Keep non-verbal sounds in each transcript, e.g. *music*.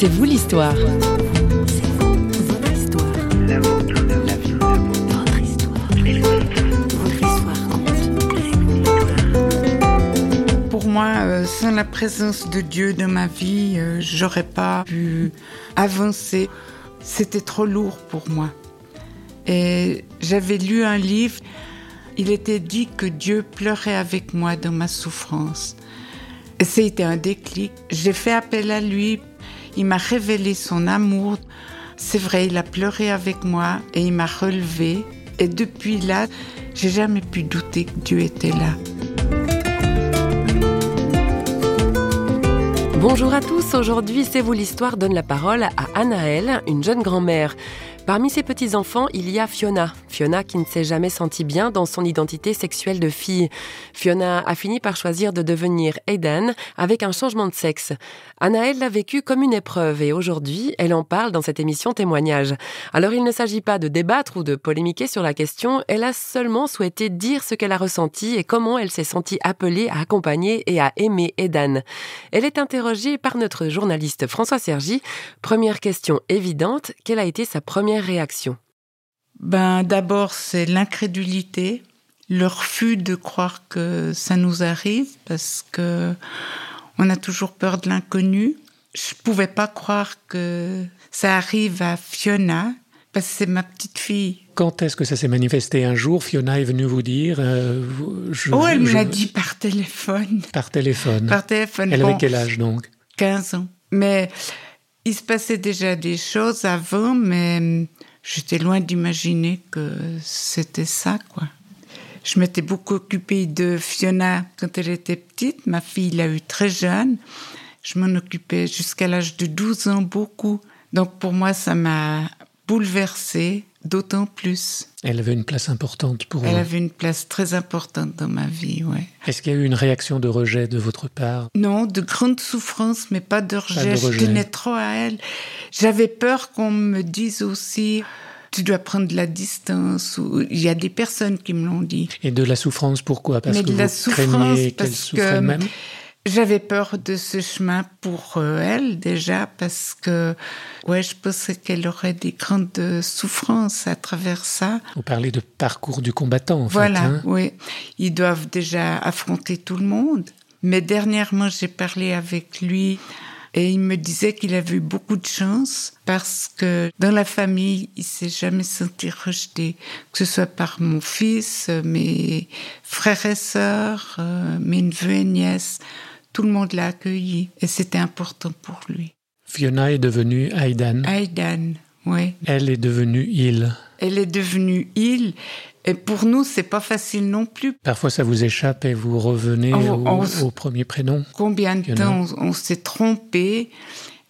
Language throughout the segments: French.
C'est vous l'histoire. Pour moi, euh, sans la présence de Dieu dans ma vie, euh, j'aurais pas pu avancer. C'était trop lourd pour moi. Et j'avais lu un livre, il était dit que Dieu pleurait avec moi dans ma souffrance. Et c'était un déclic. J'ai fait appel à lui, il m'a révélé son amour. C'est vrai, il a pleuré avec moi et il m'a relevé. Et depuis là, j'ai jamais pu douter que Dieu était là. Bonjour à tous, aujourd'hui C'est vous l'histoire donne la parole à Anaëlle, une jeune grand-mère. Parmi ses petits-enfants, il y a Fiona. Fiona qui ne s'est jamais sentie bien dans son identité sexuelle de fille. Fiona a fini par choisir de devenir Aidan avec un changement de sexe. Anaëlle l'a vécu comme une épreuve et aujourd'hui, elle en parle dans cette émission témoignage. Alors il ne s'agit pas de débattre ou de polémiquer sur la question, elle a seulement souhaité dire ce qu'elle a ressenti et comment elle s'est sentie appelée à accompagner et à aimer Aidan. Elle est interrogée par notre journaliste François Sergi. Première question évidente, quelle a été sa première réaction? Ben d'abord c'est l'incrédulité, le refus de croire que ça nous arrive parce que on a toujours peur de l'inconnu. Je pouvais pas croire que ça arrive à Fiona parce que c'est ma petite fille. Quand est-ce que ça s'est manifesté? Un jour Fiona est venue vous dire euh, je, Oh, elle me l'a dit par téléphone. Par téléphone. Par téléphone. Elle avait quel âge donc? 15 ans. Mais il se passait déjà des choses avant, mais j'étais loin d'imaginer que c'était ça, quoi. Je m'étais beaucoup occupée de Fiona quand elle était petite. Ma fille l'a eu très jeune. Je m'en occupais jusqu'à l'âge de 12 ans beaucoup. Donc pour moi, ça m'a bouleversée d'autant plus. Elle avait une place importante pour Elle vous. avait une place très importante dans ma vie, ouais. Est-ce qu'il y a eu une réaction de rejet de votre part? Non, de grande souffrance, mais pas de rejet. Pas de Je rejet. tenais trop à elle. J'avais peur qu'on me dise aussi, tu dois prendre de la distance. Ou... Il y a des personnes qui me l'ont dit. Et de la souffrance, pourquoi? Parce mais que de la vous souffrance, craignez qu'elle souffre que elle-même j'avais peur de ce chemin pour euh, elle déjà, parce que ouais, je pensais qu'elle aurait des grandes souffrances à travers ça. Vous parlez de parcours du combattant, en Voilà, fait. hein. oui. Ils doivent déjà affronter tout le monde. Mais dernièrement, j'ai parlé avec lui et il me disait qu'il avait eu beaucoup de chance parce que dans la famille, il s'est jamais senti rejeté, que ce soit par mon fils, mes frères et sœurs, euh, mes neveux et nièces. Tout le monde l'a accueilli et c'était important pour lui. Fiona est devenue Aidan. Aidan, oui. Elle est devenue il. Elle est devenue il. Et pour nous, c'est pas facile non plus. Parfois, ça vous échappe et vous revenez On- au, on- au premier prénom. Combien de Fiona. temps on, on s'est trompé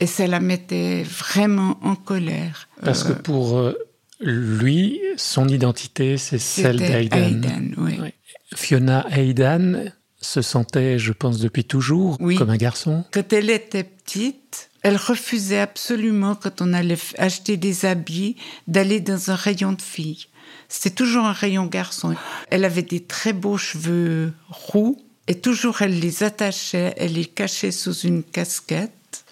et ça la mettait vraiment en colère. Parce que Euh, pour euh, lui, son identité, c'est celle d'Aidan. Aidan, oui. Oui. Fiona Aidan se sentait, je pense, depuis toujours Oui. comme un garçon. Quand elle était petite, elle refusait absolument, quand on allait acheter des habits, d'aller dans un rayon de filles. C'était toujours un rayon garçon. Elle avait des très beaux cheveux roux et toujours elle les attachait, elle les cachait sous une casquette.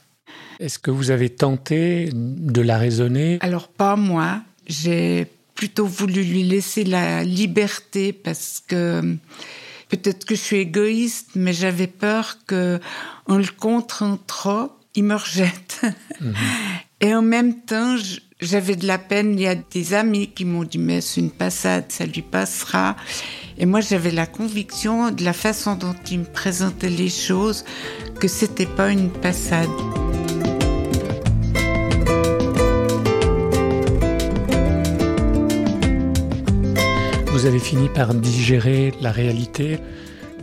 Est-ce que vous avez tenté de la raisonner? Alors pas moi, j'ai plutôt voulu lui laisser la liberté parce que peut-être que je suis égoïste, mais j'avais peur que en le contraint trop, il me rejette. *laughs* Et en même temps, j'avais de la peine. Il y a des amis qui m'ont dit mais c'est une passade, ça lui passera. Et moi, j'avais la conviction de la façon dont il me présentait les choses que c'était pas une passade. Vous avez fini par digérer la réalité,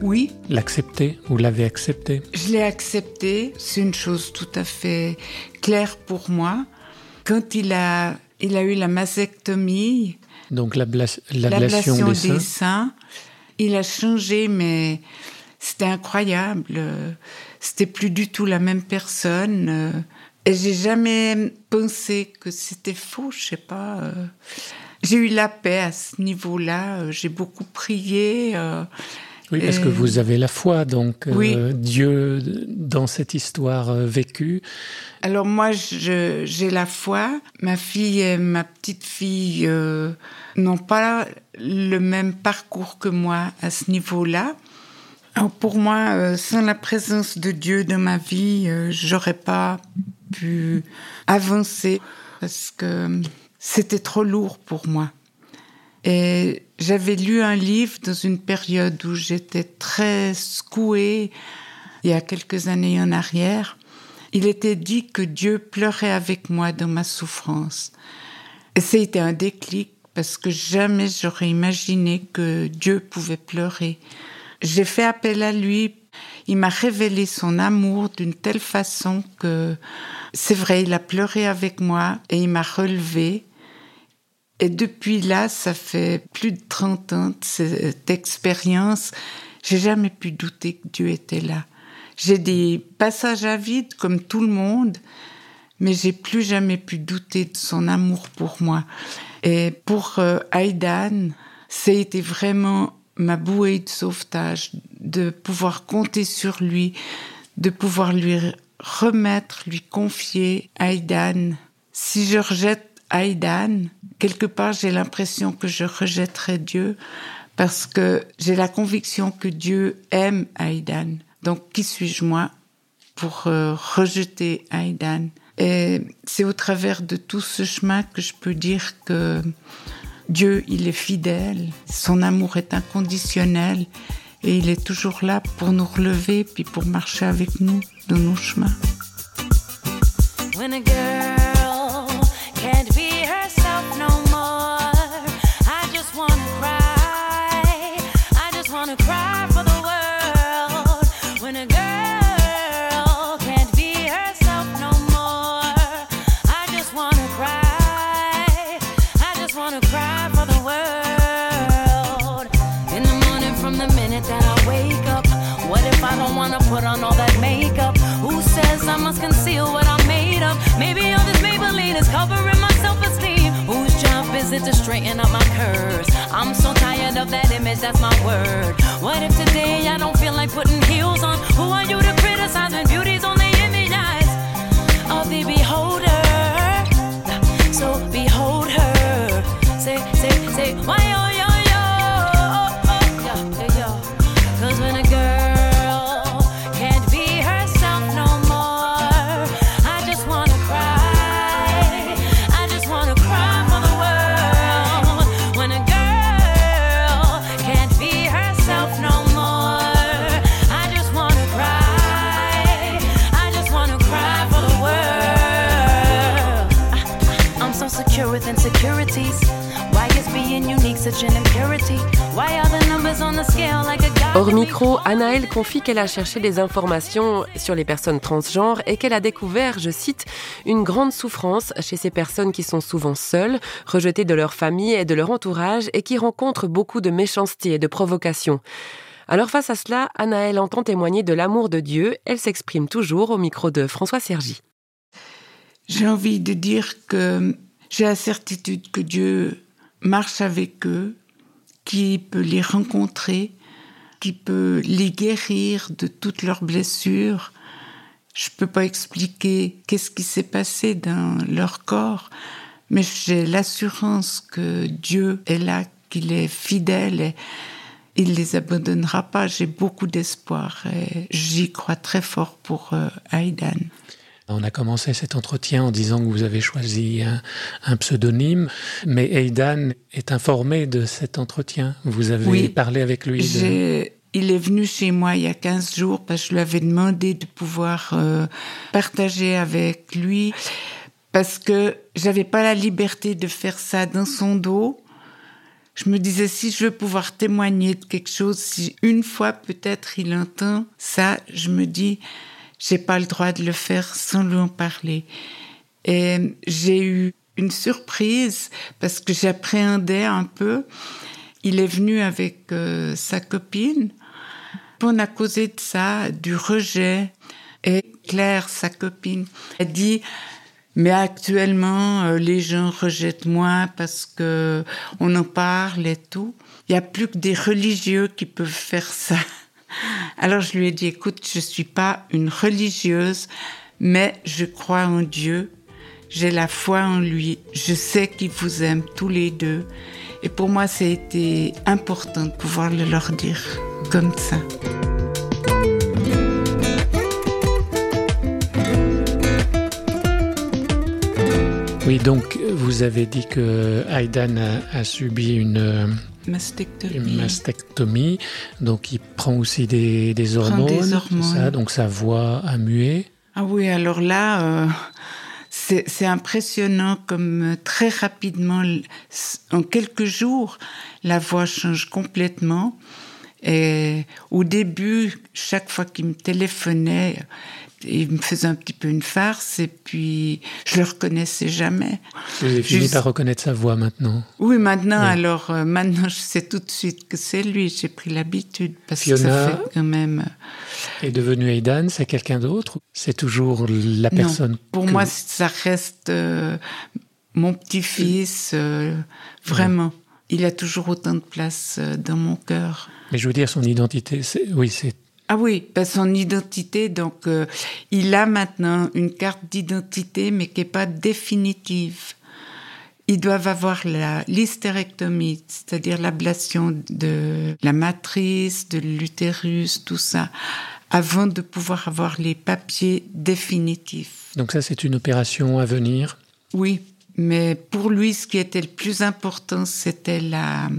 Oui, l'accepter Vous l'avez accepté? Je l'ai accepté, c'est une chose tout à fait claire pour moi. Quand il a, il a eu la mastectomie, Donc l'abla- l'ablation l'ablation des des seins. il a changé, mais c'était incroyable. Euh, C'était plus du tout la même personne. euh, Et j'ai jamais pensé que c'était faux, je sais pas. J'ai eu la paix à ce niveau-là. euh, J'ai beaucoup prié. euh, Oui, parce Et- que vous avez la foi, donc euh. Dieu dans cette histoire euh, vécue. Alors moi, j'ai la foi. Ma fille et ma petite fille n'ont pas le même parcours que moi à ce niveau-là. Pour moi, sans la présence de Dieu dans ma vie, j'aurais pas pu avancer parce que c'était trop lourd pour moi. Et j'avais lu un livre dans une période où j'étais très secouée, il y a quelques années en arrière. Il était dit que Dieu pleurait avec moi dans ma souffrance. Et été un déclic parce que jamais j'aurais imaginé que Dieu pouvait pleurer. J'ai fait appel à lui. Il m'a révélé son amour d'une telle façon que c'est vrai, il a pleuré avec moi et il m'a relevé. Et depuis là, ça fait plus de 30 ans de cette expérience. J'ai jamais pu douter que Dieu était là. J'ai des passages à vide comme tout le monde, mais j'ai plus jamais pu douter de son amour pour moi. Et pour euh, Aidan, été vraiment ma bouée de sauvetage, de pouvoir compter sur lui, de pouvoir lui remettre, lui confier Aidan. Si je rejette Aidan, quelque part j'ai l'impression que je rejetterai Dieu parce que j'ai la conviction que Dieu aime Aidan. Donc qui suis-je moi pour euh, rejeter Aidan? Et c'est au travers de tout ce chemin que je peux dire que Dieu, il est fidèle, son amour est inconditionnel et il est toujours là pour nous relever puis pour marcher avec nous dans nos chemins. Conceal what I'm made of? Maybe all this Maybelline is covering my self-esteem. Whose job is it to straighten up my curves? I'm so tired of that image, that's my word. What if today I don't feel like putting heels on? Who are you to criticize when beauty's only Hors micro, Anaëlle confie qu'elle a cherché des informations sur les personnes transgenres et qu'elle a découvert, je cite, une grande souffrance chez ces personnes qui sont souvent seules, rejetées de leur famille et de leur entourage et qui rencontrent beaucoup de méchanceté et de provocation. Alors face à cela, Anaëlle entend témoigner de l'amour de Dieu. Elle s'exprime toujours au micro de François Sergi. J'ai envie de dire que j'ai la certitude que Dieu marche avec eux, qui peut les rencontrer, qui peut les guérir de toutes leurs blessures. Je peux pas expliquer qu'est-ce qui s'est passé dans leur corps, mais j'ai l'assurance que Dieu est là, qu'il est fidèle et il les abandonnera pas. J'ai beaucoup d'espoir et j'y crois très fort pour euh, Aidan. On a commencé cet entretien en disant que vous avez choisi un, un pseudonyme, mais Aidan est informé de cet entretien. Vous avez Oui. parlé avec lui. de- Il est venu chez moi il y a 15 jours parce que je lui avais demandé de pouvoir euh, partager avec lui parce que j'avais pas la liberté de faire ça dans son dos. Je me disais si je veux pouvoir témoigner de quelque chose, si une fois peut-être il entend ça, je me dis j'ai pas le droit de le faire sans lui en parler. Et j'ai eu une surprise parce que j'appréhendais un peu. Il est venu avec euh, sa copine. On a causé de ça, du rejet. Et Claire, sa copine, a dit Mais actuellement, euh, les gens rejettent moins parce que on en parle et tout. Il y a plus que des religieux qui peuvent faire ça. Alors je lui ai dit, écoute, je suis pas une religieuse, mais je crois en Dieu. J'ai la foi en lui. Je sais qu'il vous aime tous les deux. Et pour moi, été important de pouvoir le leur dire comme ça. Oui, donc vous avez dit que Aidan a, a subi une, Mastectomie. donc il prend aussi des, hormones, des hormones. ça, donc sa voix a mué. Ah oui, alors là, euh, c'est impressionnant comme euh, très rapidement, en quelques jours, la voix change complètement. Et au début, chaque fois qu'il me téléphonait, il me faisait un petit peu une farce et puis je le reconnaissais jamais. Vous avez fini par reconnaître sa voix maintenant. Oui, maintenant, Oui. alors, euh, maintenant, je sais tout de suite que c'est lui. J'ai pris l'habitude parce que ça fait quand même. euh, Est devenu Aidan, c'est quelqu'un d'autre C'est toujours la Non, personne Pour que moi, ça reste euh, mon petit-fils, euh, vraiment. Il a toujours autant de place dans mon cœur. Mais je veux dire, son identité, oui, c'est Ah oui, ben son identité, donc euh, il a maintenant une carte d'identité, mais qui n'est pas définitive. Ils doivent avoir la l'hystérectomie, c'est-à-dire l'ablation de la matrice, de l'utérus, tout ça, avant de pouvoir avoir les papiers définitifs. donc ça, c'est une opération à venir? Oui, mais pour lui, ce qui était le plus important, c'était la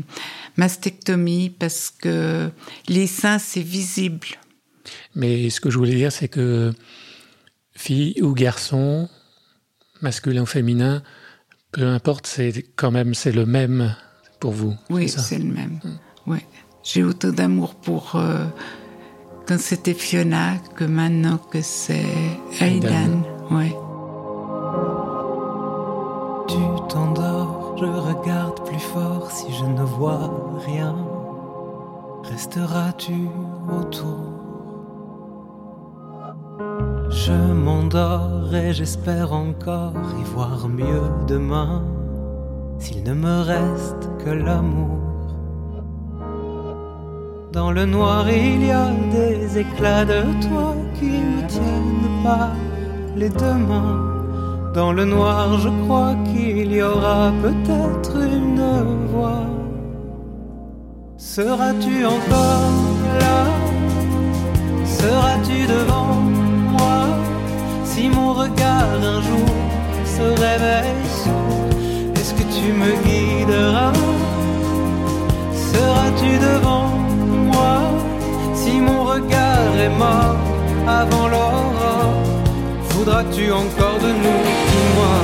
mastectomie parce que les seins, c'est visible. Mais ce que je voulais dire, c'est que fille ou garçon, masculin ou féminin, peu importe, c'est quand même c'est le même pour vous. Oui, c'est le même. Ouais. J'ai autant d'amour pour euh, quand c'était Fiona que maintenant que c'est Aidan. Ouais. T'endors, je regarde plus fort si je ne vois rien. Resteras-tu autour? Je m'endors et j'espère encore y voir mieux demain. S'il ne me reste que l'amour. Dans le noir, il y a des éclats de toi qui me tiennent par les deux mains. Dans le noir, je crois qu'il y aura peut-être une voix. Seras-tu encore là? Seras-tu devant moi? Si mon regard un jour se réveille sourd, est-ce que tu me guideras? Seras-tu devant moi? Si mon regard est mort avant l'aurore Voudras-tu encore de nous Dis-moi.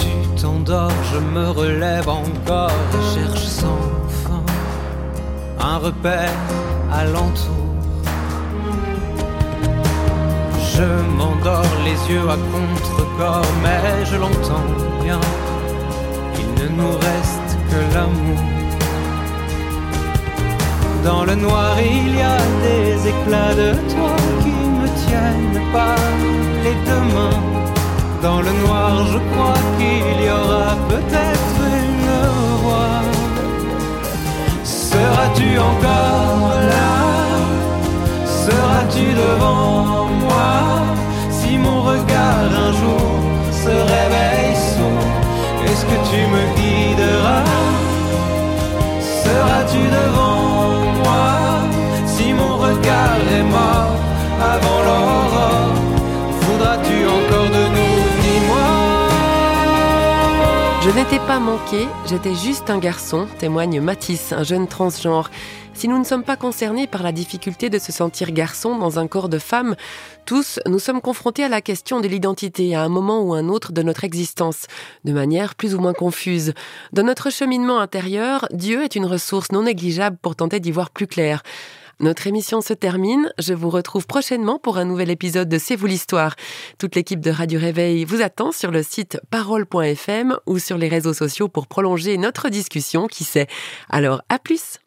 Tu t'endors, je me relève encore et cherche sans fin un repère alentour. Je m'endors les yeux à contre-corps, mais je l'entends bien. Il ne nous reste que l'amour. Dans le noir, il y a des éclats de toi qui me tiennent par les deux mains. Dans le noir, je crois qu'il y aura peut-être une voix. Seras-tu encore là? Seras-tu devant moi? Si mon regard un jour se réveille sourd, est-ce que tu me guideras? Seras-tu devant avant l'aurore Voudras-tu encore de nous? Dis-moi Je n'étais pas manqué, j'étais juste un garçon, témoigne Matisse, un jeune transgenre. Si nous ne sommes pas concernés par la difficulté de se sentir garçon dans un corps de femme, tous, nous sommes confrontés à la question de l'identité à un moment ou un autre de notre existence, de manière plus ou moins confuse. Dans notre cheminement intérieur, Dieu est une ressource non négligeable pour tenter d'y voir plus clair. Notre émission se termine. Je vous retrouve prochainement pour un nouvel épisode de C'est vous l'histoire. Toute l'équipe de Radio Réveil vous attend sur le site parole.fm ou sur les réseaux sociaux pour prolonger notre discussion, qui sait. Alors, à plus!